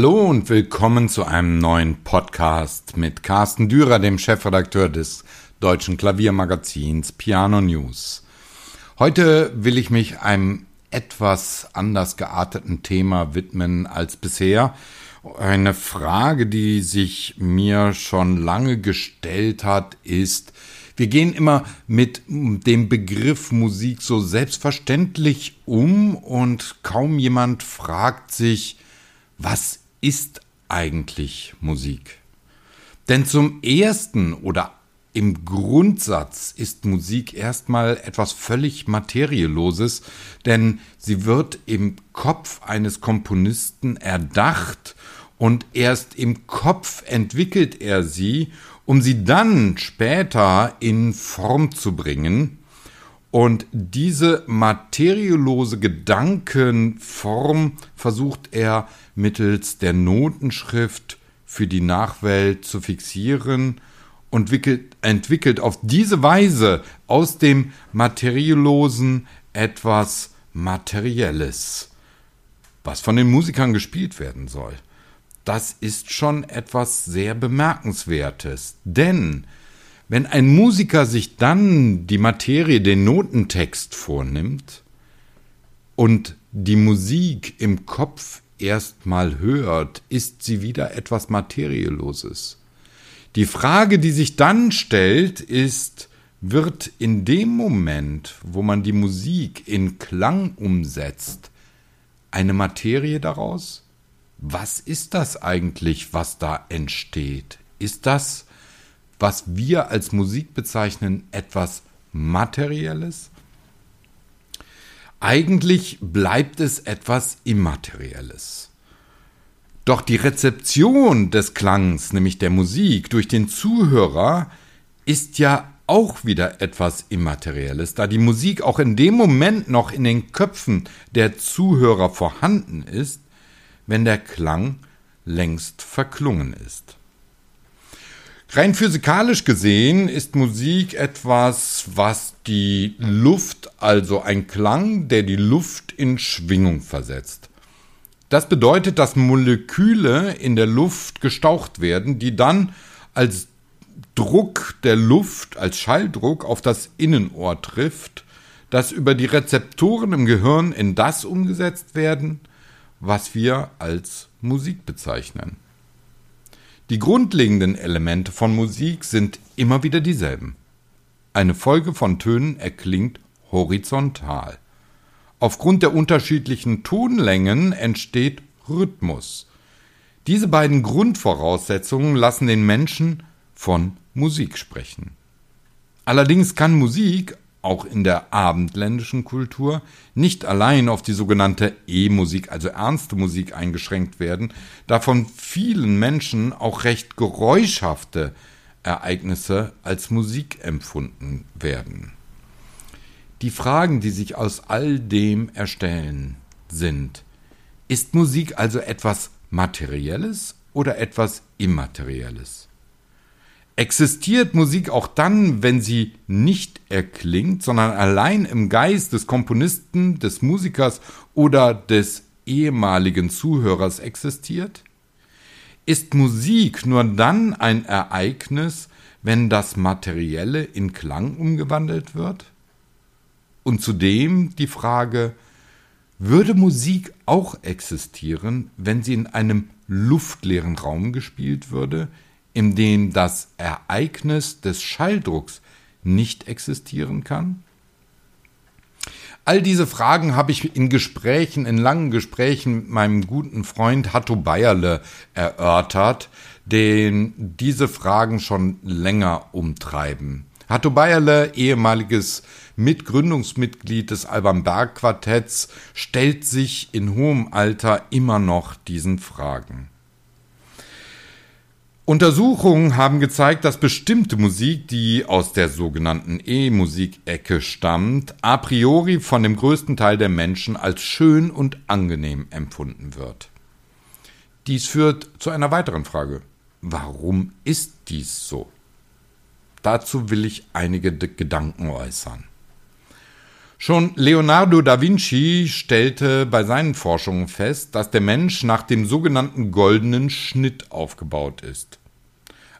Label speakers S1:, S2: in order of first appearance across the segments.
S1: Hallo und willkommen zu einem neuen Podcast mit Carsten Dürer, dem Chefredakteur des deutschen Klaviermagazins Piano News. Heute will ich mich einem etwas anders gearteten Thema widmen als bisher. Eine Frage, die sich mir schon lange gestellt hat, ist, wir gehen immer mit dem Begriff Musik so selbstverständlich um und kaum jemand fragt sich, was ist eigentlich Musik? Denn zum ersten oder im Grundsatz ist Musik erstmal etwas völlig Materielloses, denn sie wird im Kopf eines Komponisten erdacht und erst im Kopf entwickelt er sie, um sie dann später in Form zu bringen. Und diese materiellose Gedankenform versucht er mittels der Notenschrift für die Nachwelt zu fixieren und entwickelt auf diese Weise aus dem Materiellosen etwas Materielles, was von den Musikern gespielt werden soll. Das ist schon etwas sehr Bemerkenswertes, denn wenn ein Musiker sich dann die Materie, den Notentext vornimmt und die Musik im Kopf erstmal hört, ist sie wieder etwas Materielloses. Die Frage, die sich dann stellt, ist, wird in dem Moment, wo man die Musik in Klang umsetzt, eine Materie daraus? Was ist das eigentlich, was da entsteht? Ist das was wir als Musik bezeichnen, etwas Materielles? Eigentlich bleibt es etwas Immaterielles. Doch die Rezeption des Klangs, nämlich der Musik, durch den Zuhörer, ist ja auch wieder etwas Immaterielles, da die Musik auch in dem Moment noch in den Köpfen der Zuhörer vorhanden ist, wenn der Klang längst verklungen ist. Rein physikalisch gesehen ist Musik etwas, was die Luft, also ein Klang, der die Luft in Schwingung versetzt. Das bedeutet, dass Moleküle in der Luft gestaucht werden, die dann als Druck der Luft, als Schalldruck auf das Innenohr trifft, das über die Rezeptoren im Gehirn in das umgesetzt werden, was wir als Musik bezeichnen. Die grundlegenden Elemente von Musik sind immer wieder dieselben. Eine Folge von Tönen erklingt horizontal. Aufgrund der unterschiedlichen Tonlängen entsteht Rhythmus. Diese beiden Grundvoraussetzungen lassen den Menschen von Musik sprechen. Allerdings kann Musik auch in der abendländischen Kultur nicht allein auf die sogenannte E-Musik, also ernste Musik eingeschränkt werden, da von vielen Menschen auch recht geräuschhafte Ereignisse als Musik empfunden werden. Die Fragen, die sich aus all dem erstellen, sind, ist Musik also etwas Materielles oder etwas Immaterielles? Existiert Musik auch dann, wenn sie nicht erklingt, sondern allein im Geist des Komponisten, des Musikers oder des ehemaligen Zuhörers existiert? Ist Musik nur dann ein Ereignis, wenn das Materielle in Klang umgewandelt wird? Und zudem die Frage, würde Musik auch existieren, wenn sie in einem luftleeren Raum gespielt würde, in dem das Ereignis des Schalldrucks nicht existieren kann? All diese Fragen habe ich in Gesprächen, in langen Gesprächen mit meinem guten Freund Hatto Bayerle erörtert, den diese Fragen schon länger umtreiben. Hatto Bayerle, ehemaliges Mitgründungsmitglied des Alban Berg Quartetts, stellt sich in hohem Alter immer noch diesen Fragen. Untersuchungen haben gezeigt, dass bestimmte Musik, die aus der sogenannten E-Musik-Ecke stammt, a priori von dem größten Teil der Menschen als schön und angenehm empfunden wird. Dies führt zu einer weiteren Frage. Warum ist dies so? Dazu will ich einige Gedanken äußern. Schon Leonardo da Vinci stellte bei seinen Forschungen fest, dass der Mensch nach dem sogenannten goldenen Schnitt aufgebaut ist.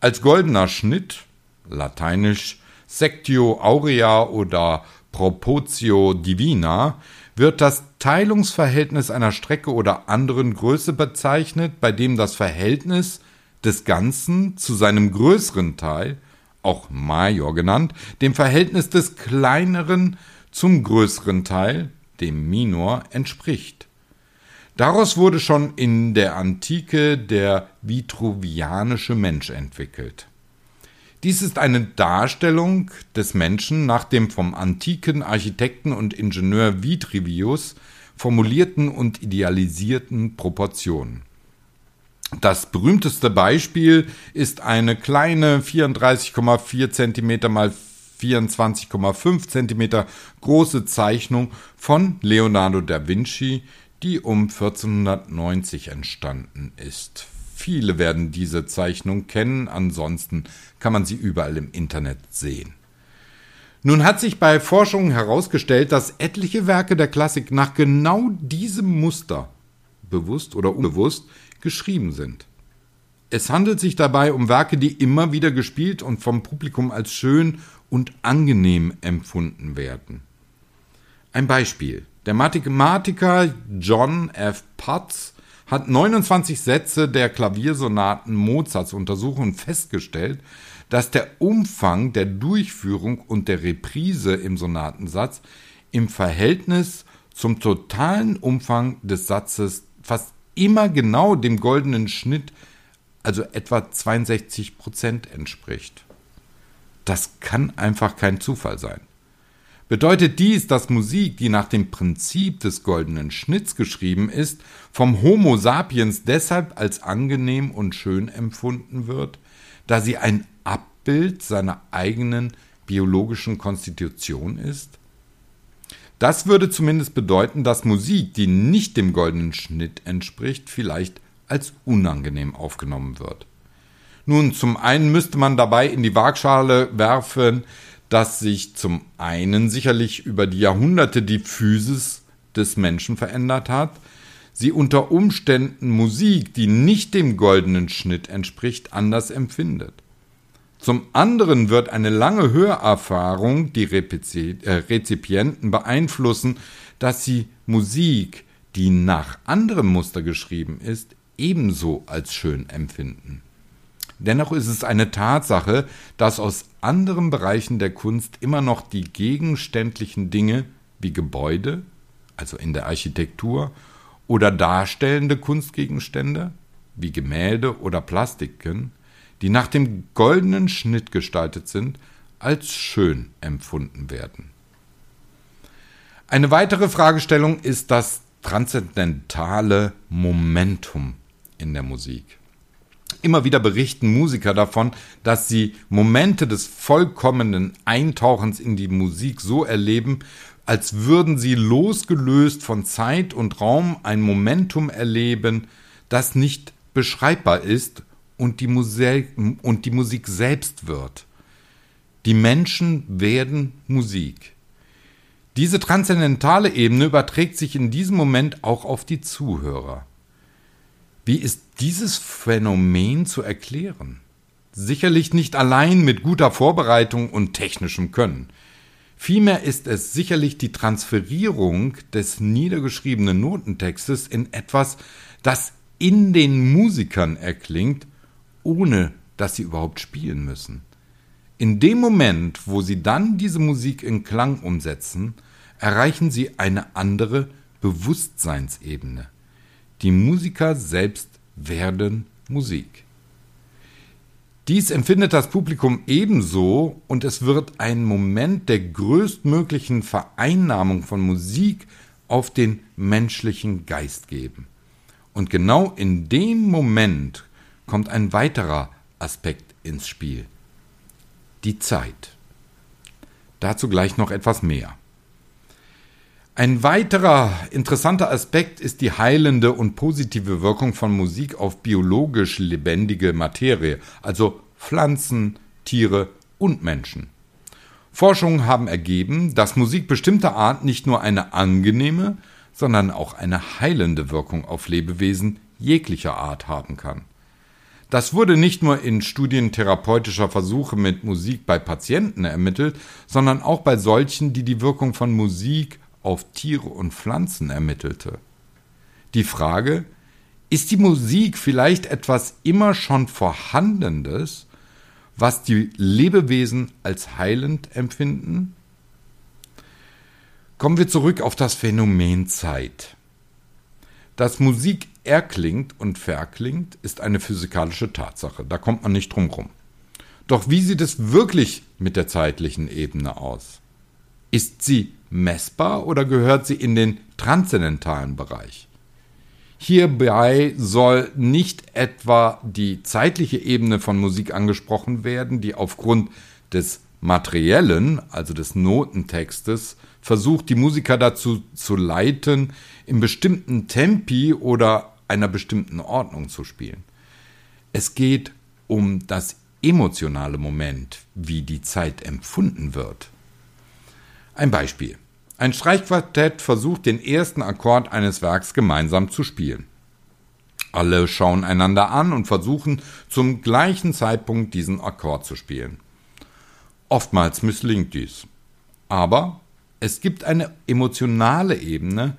S1: Als goldener Schnitt, lateinisch Sectio Aurea oder Proportio Divina, wird das Teilungsverhältnis einer Strecke oder anderen Größe bezeichnet, bei dem das Verhältnis des Ganzen zu seinem größeren Teil, auch Major genannt, dem Verhältnis des kleineren zum größeren Teil, dem Minor, entspricht. Daraus wurde schon in der Antike der vitruvianische Mensch entwickelt. Dies ist eine Darstellung des Menschen nach dem vom antiken Architekten und Ingenieur Vitruvius formulierten und idealisierten Proportionen. Das berühmteste Beispiel ist eine kleine 34,4 cm mal 24,5 cm große Zeichnung von Leonardo da Vinci, die um 1490 entstanden ist. Viele werden diese Zeichnung kennen, ansonsten kann man sie überall im Internet sehen. Nun hat sich bei Forschungen herausgestellt, dass etliche Werke der Klassik nach genau diesem Muster, bewusst oder unbewusst, geschrieben sind. Es handelt sich dabei um Werke, die immer wieder gespielt und vom Publikum als schön und angenehm empfunden werden. Ein Beispiel. Der Mathematiker John F. Potts hat 29 Sätze der Klaviersonaten Mozarts untersucht und festgestellt, dass der Umfang der Durchführung und der Reprise im Sonatensatz im Verhältnis zum totalen Umfang des Satzes fast immer genau dem goldenen Schnitt, also etwa 62 Prozent entspricht. Das kann einfach kein Zufall sein. Bedeutet dies, dass Musik, die nach dem Prinzip des goldenen Schnitts geschrieben ist, vom Homo sapiens deshalb als angenehm und schön empfunden wird, da sie ein Abbild seiner eigenen biologischen Konstitution ist? Das würde zumindest bedeuten, dass Musik, die nicht dem goldenen Schnitt entspricht, vielleicht als unangenehm aufgenommen wird. Nun, zum einen müsste man dabei in die Waagschale werfen, dass sich zum einen sicherlich über die Jahrhunderte die Physis des Menschen verändert hat, sie unter Umständen Musik, die nicht dem goldenen Schnitt entspricht, anders empfindet. Zum anderen wird eine lange Hörerfahrung die äh, Rezipienten beeinflussen, dass sie Musik, die nach anderem Muster geschrieben ist, ebenso als schön empfinden. Dennoch ist es eine Tatsache, dass aus anderen Bereichen der Kunst immer noch die gegenständlichen Dinge wie Gebäude, also in der Architektur, oder darstellende Kunstgegenstände wie Gemälde oder Plastiken, die nach dem goldenen Schnitt gestaltet sind, als schön empfunden werden. Eine weitere Fragestellung ist das transzendentale Momentum in der Musik. Immer wieder berichten Musiker davon, dass sie Momente des vollkommenen Eintauchens in die Musik so erleben, als würden sie losgelöst von Zeit und Raum ein Momentum erleben, das nicht beschreibbar ist und die, Musik, und die Musik selbst wird. Die Menschen werden Musik. Diese transzendentale Ebene überträgt sich in diesem Moment auch auf die Zuhörer. Wie ist dieses Phänomen zu erklären? Sicherlich nicht allein mit guter Vorbereitung und technischem Können. Vielmehr ist es sicherlich die Transferierung des niedergeschriebenen Notentextes in etwas, das in den Musikern erklingt, ohne dass sie überhaupt spielen müssen. In dem Moment, wo sie dann diese Musik in Klang umsetzen, erreichen sie eine andere Bewusstseinsebene. Die Musiker selbst werden Musik. Dies empfindet das Publikum ebenso und es wird ein Moment der größtmöglichen Vereinnahmung von Musik auf den menschlichen Geist geben. Und genau in dem Moment kommt ein weiterer Aspekt ins Spiel. Die Zeit. Dazu gleich noch etwas mehr. Ein weiterer interessanter Aspekt ist die heilende und positive Wirkung von Musik auf biologisch lebendige Materie, also Pflanzen, Tiere und Menschen. Forschungen haben ergeben, dass Musik bestimmter Art nicht nur eine angenehme, sondern auch eine heilende Wirkung auf Lebewesen jeglicher Art haben kann. Das wurde nicht nur in Studien therapeutischer Versuche mit Musik bei Patienten ermittelt, sondern auch bei solchen, die die Wirkung von Musik auf Tiere und Pflanzen ermittelte. Die Frage, ist die Musik vielleicht etwas immer schon Vorhandenes, was die Lebewesen als heilend empfinden? Kommen wir zurück auf das Phänomen Zeit. Dass Musik erklingt und verklingt, ist eine physikalische Tatsache. Da kommt man nicht drum rum. Doch wie sieht es wirklich mit der zeitlichen Ebene aus? Ist sie messbar oder gehört sie in den transzendentalen Bereich? Hierbei soll nicht etwa die zeitliche Ebene von Musik angesprochen werden, die aufgrund des materiellen, also des Notentextes, versucht, die Musiker dazu zu leiten, in bestimmten Tempi oder einer bestimmten Ordnung zu spielen. Es geht um das emotionale Moment, wie die Zeit empfunden wird. Ein Beispiel. Ein Streichquartett versucht den ersten Akkord eines Werks gemeinsam zu spielen. Alle schauen einander an und versuchen zum gleichen Zeitpunkt diesen Akkord zu spielen. Oftmals misslingt dies. Aber es gibt eine emotionale Ebene,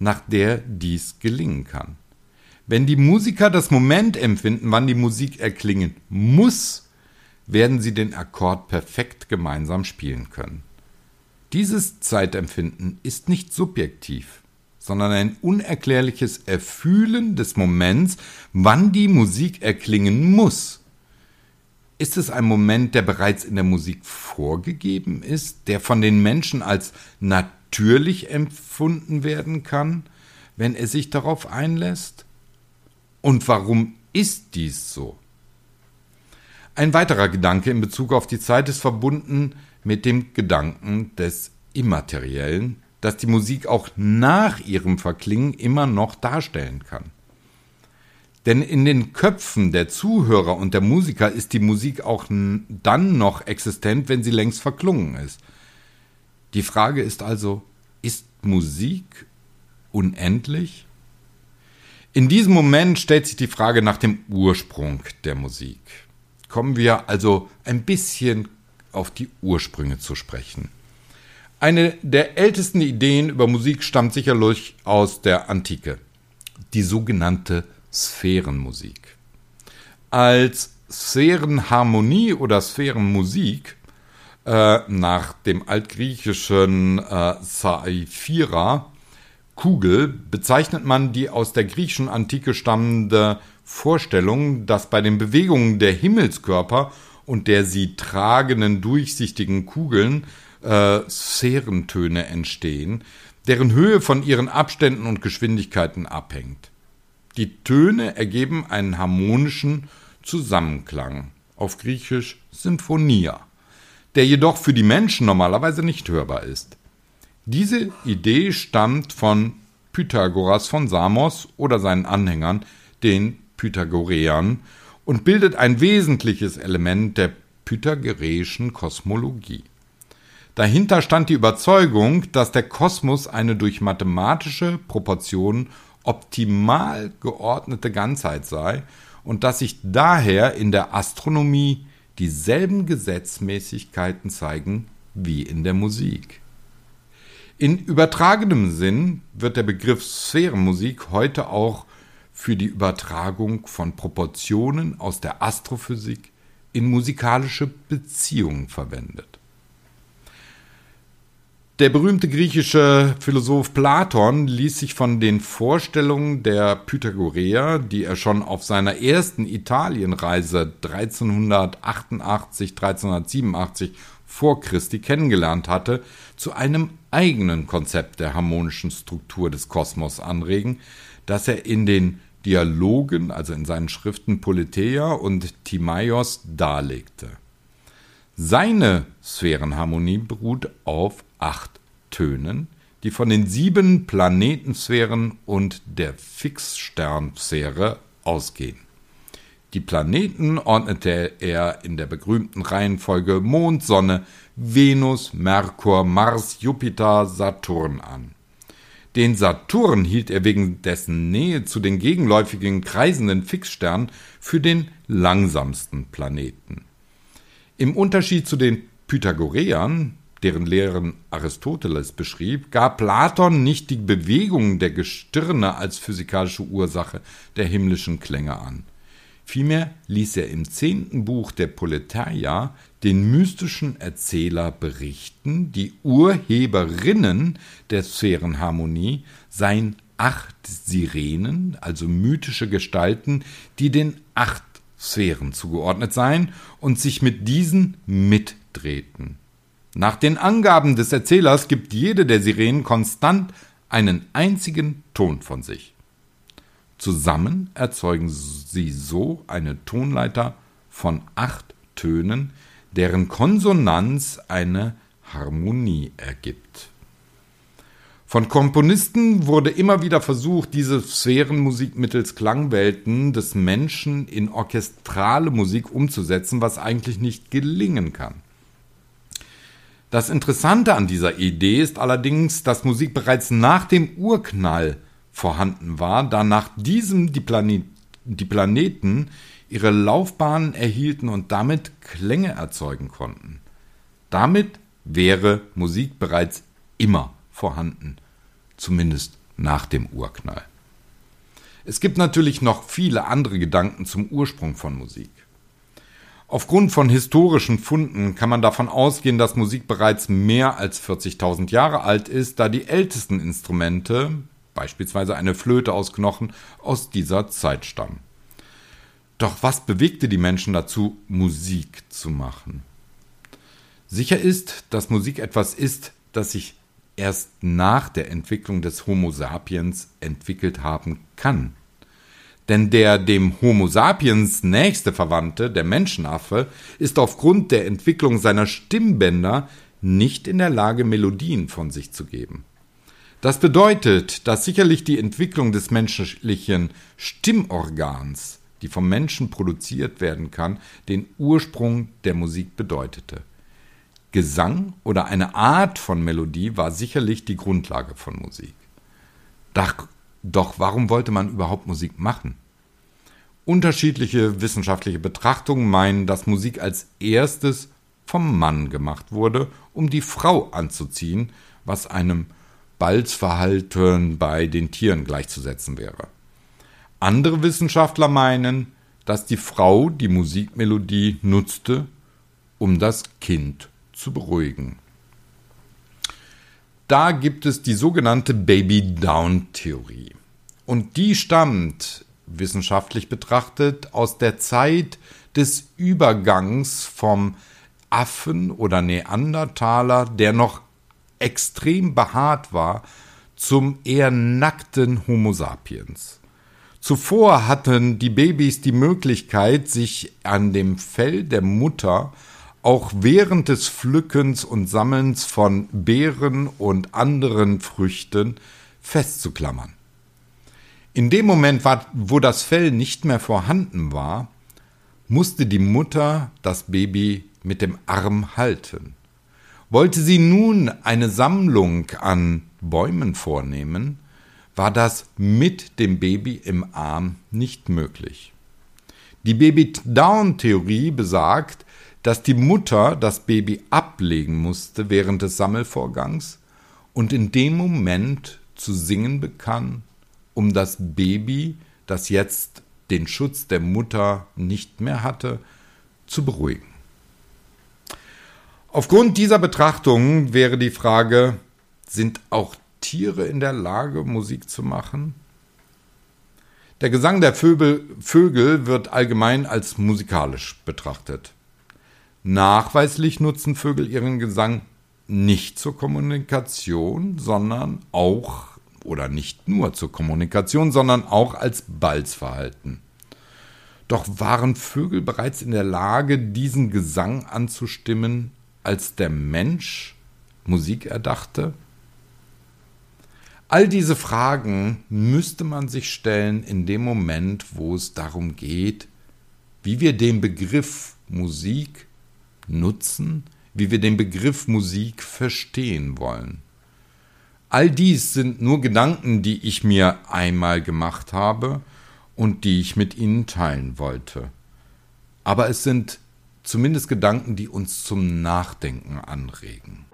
S1: nach der dies gelingen kann. Wenn die Musiker das Moment empfinden, wann die Musik erklingen muss, werden sie den Akkord perfekt gemeinsam spielen können. Dieses Zeitempfinden ist nicht subjektiv, sondern ein unerklärliches Erfühlen des Moments, wann die Musik erklingen muss. Ist es ein Moment, der bereits in der Musik vorgegeben ist, der von den Menschen als natürlich empfunden werden kann, wenn er sich darauf einlässt? Und warum ist dies so? Ein weiterer Gedanke in Bezug auf die Zeit ist verbunden mit dem Gedanken des Immateriellen, das die Musik auch nach ihrem Verklingen immer noch darstellen kann. Denn in den Köpfen der Zuhörer und der Musiker ist die Musik auch dann noch existent, wenn sie längst verklungen ist. Die Frage ist also, ist Musik unendlich? In diesem Moment stellt sich die Frage nach dem Ursprung der Musik. Kommen wir also ein bisschen auf die Ursprünge zu sprechen. Eine der ältesten Ideen über Musik stammt sicherlich aus der Antike, die sogenannte Sphärenmusik. Als Sphärenharmonie oder Sphärenmusik äh, nach dem altgriechischen äh, Saifira Kugel bezeichnet man die aus der griechischen Antike stammende Vorstellung, dass bei den Bewegungen der Himmelskörper und der sie tragenden durchsichtigen Kugeln äh, Sphärentöne entstehen, deren Höhe von ihren Abständen und Geschwindigkeiten abhängt. Die Töne ergeben einen harmonischen Zusammenklang, auf Griechisch Symphonia, der jedoch für die Menschen normalerweise nicht hörbar ist. Diese Idee stammt von Pythagoras von Samos oder seinen Anhängern, den Pythagoreern, und bildet ein wesentliches Element der pythagoreischen Kosmologie. Dahinter stand die Überzeugung, dass der Kosmos eine durch mathematische Proportionen optimal geordnete Ganzheit sei und dass sich daher in der Astronomie dieselben Gesetzmäßigkeiten zeigen wie in der Musik. In übertragenem Sinn wird der Begriff Sphärenmusik heute auch für die Übertragung von Proportionen aus der Astrophysik in musikalische Beziehungen verwendet. Der berühmte griechische Philosoph Platon ließ sich von den Vorstellungen der Pythagoreer, die er schon auf seiner ersten Italienreise 1388, 1387 vor Christi kennengelernt hatte, zu einem eigenen Konzept der harmonischen Struktur des Kosmos anregen, das er in den Dialogen, also in seinen Schriften Politeia und Timaios, darlegte. Seine Sphärenharmonie beruht auf acht Tönen, die von den sieben Planetensphären und der Fixsternsphäre ausgehen. Die Planeten ordnete er in der berühmten Reihenfolge Mond, Sonne, Venus, Merkur, Mars, Jupiter, Saturn an. Den Saturn hielt er wegen dessen Nähe zu den gegenläufigen kreisenden Fixsternen für den langsamsten Planeten. Im Unterschied zu den Pythagoreern, deren Lehren Aristoteles beschrieb, gab Platon nicht die Bewegungen der Gestirne als physikalische Ursache der himmlischen Klänge an. Vielmehr ließ er im zehnten Buch der Politeia den mystischen Erzähler berichten, die Urheberinnen der Sphärenharmonie seien acht Sirenen, also mythische Gestalten, die den acht Sphären zugeordnet seien und sich mit diesen mitdrehten. Nach den Angaben des Erzählers gibt jede der Sirenen konstant einen einzigen Ton von sich. Zusammen erzeugen sie so eine Tonleiter von acht Tönen, deren Konsonanz eine Harmonie ergibt. Von Komponisten wurde immer wieder versucht, diese Sphärenmusik mittels Klangwelten des Menschen in orchestrale Musik umzusetzen, was eigentlich nicht gelingen kann. Das Interessante an dieser Idee ist allerdings, dass Musik bereits nach dem Urknall vorhanden war, da nach diesem die, Planet, die Planeten ihre Laufbahnen erhielten und damit Klänge erzeugen konnten. Damit wäre Musik bereits immer vorhanden, zumindest nach dem Urknall. Es gibt natürlich noch viele andere Gedanken zum Ursprung von Musik. Aufgrund von historischen Funden kann man davon ausgehen, dass Musik bereits mehr als 40.000 Jahre alt ist, da die ältesten Instrumente, beispielsweise eine Flöte aus Knochen, aus dieser Zeit stammen. Doch was bewegte die Menschen dazu, Musik zu machen? Sicher ist, dass Musik etwas ist, das sich erst nach der Entwicklung des Homo sapiens entwickelt haben kann. Denn der dem Homo sapiens nächste Verwandte, der Menschenaffe, ist aufgrund der Entwicklung seiner Stimmbänder nicht in der Lage, Melodien von sich zu geben. Das bedeutet, dass sicherlich die Entwicklung des menschlichen Stimmorgans, die vom Menschen produziert werden kann, den Ursprung der Musik bedeutete. Gesang oder eine Art von Melodie war sicherlich die Grundlage von Musik. Doch, doch warum wollte man überhaupt Musik machen? Unterschiedliche wissenschaftliche Betrachtungen meinen, dass Musik als erstes vom Mann gemacht wurde, um die Frau anzuziehen, was einem Balzverhalten bei den Tieren gleichzusetzen wäre. Andere Wissenschaftler meinen, dass die Frau die Musikmelodie nutzte, um das Kind zu beruhigen. Da gibt es die sogenannte Baby-Down-Theorie. Und die stammt, wissenschaftlich betrachtet, aus der Zeit des Übergangs vom Affen oder Neandertaler, der noch extrem behaart war, zum eher nackten Homo sapiens. Zuvor hatten die Babys die Möglichkeit, sich an dem Fell der Mutter auch während des Pflückens und Sammelns von Beeren und anderen Früchten festzuklammern. In dem Moment, wo das Fell nicht mehr vorhanden war, musste die Mutter das Baby mit dem Arm halten. Wollte sie nun eine Sammlung an Bäumen vornehmen, war das mit dem Baby im Arm nicht möglich. Die Baby-Down-Theorie besagt, dass die Mutter das Baby ablegen musste während des Sammelvorgangs und in dem Moment zu singen begann, um das Baby, das jetzt den Schutz der Mutter nicht mehr hatte, zu beruhigen. Aufgrund dieser Betrachtungen wäre die Frage, sind auch Tiere in der Lage, Musik zu machen? Der Gesang der Vögel, Vögel wird allgemein als musikalisch betrachtet. Nachweislich nutzen Vögel ihren Gesang nicht zur Kommunikation, sondern auch oder nicht nur zur Kommunikation, sondern auch als Balzverhalten. Doch waren Vögel bereits in der Lage, diesen Gesang anzustimmen, als der Mensch Musik erdachte? All diese Fragen müsste man sich stellen in dem Moment, wo es darum geht, wie wir den Begriff Musik nutzen, wie wir den Begriff Musik verstehen wollen. All dies sind nur Gedanken, die ich mir einmal gemacht habe und die ich mit Ihnen teilen wollte. Aber es sind zumindest Gedanken, die uns zum Nachdenken anregen.